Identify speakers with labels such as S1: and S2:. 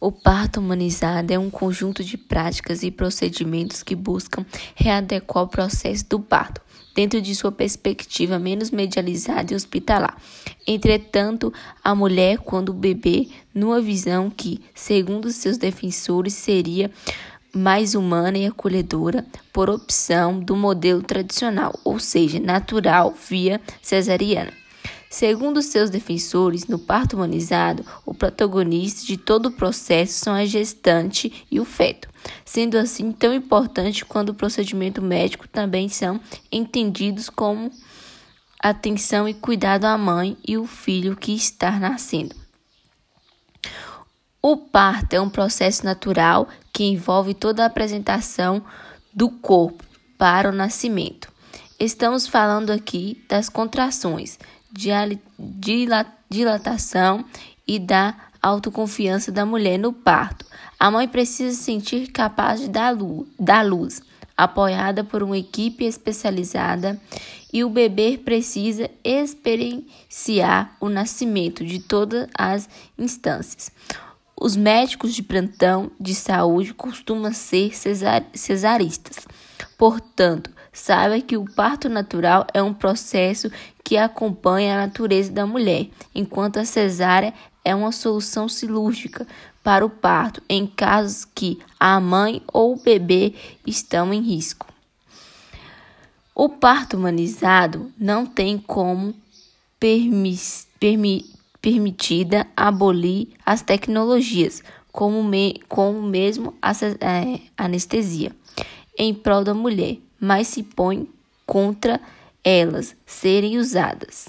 S1: O parto humanizado é um conjunto de práticas e procedimentos que buscam readequar o processo do parto dentro de sua perspectiva menos medializada e hospitalar. Entretanto, a mulher, quando bebê, numa visão que, segundo seus defensores, seria mais humana e acolhedora por opção do modelo tradicional, ou seja, natural via cesariana. Segundo seus defensores, no parto humanizado, o protagonista de todo o processo são a gestante e o feto, sendo assim tão importante quanto o procedimento médico também são entendidos como atenção e cuidado à mãe e o filho que está nascendo. O parto é um processo natural que envolve toda a apresentação do corpo para o nascimento. Estamos falando aqui das contrações, dilatação e da autoconfiança da mulher no parto. A mãe precisa se sentir capaz de dar luz, apoiada por uma equipe especializada, e o bebê precisa experienciar o nascimento de todas as instâncias. Os médicos de plantão de saúde costumam ser cesar cesaristas. Portanto, saiba que o parto natural é um processo que acompanha a natureza da mulher, enquanto a cesárea é uma solução cirúrgica para o parto em casos que a mãe ou o bebê estão em risco. O parto humanizado não tem como permi permi permitida abolir as tecnologias, como, me como mesmo a é, anestesia, em prol da mulher, mas se põe contra elas serem usadas.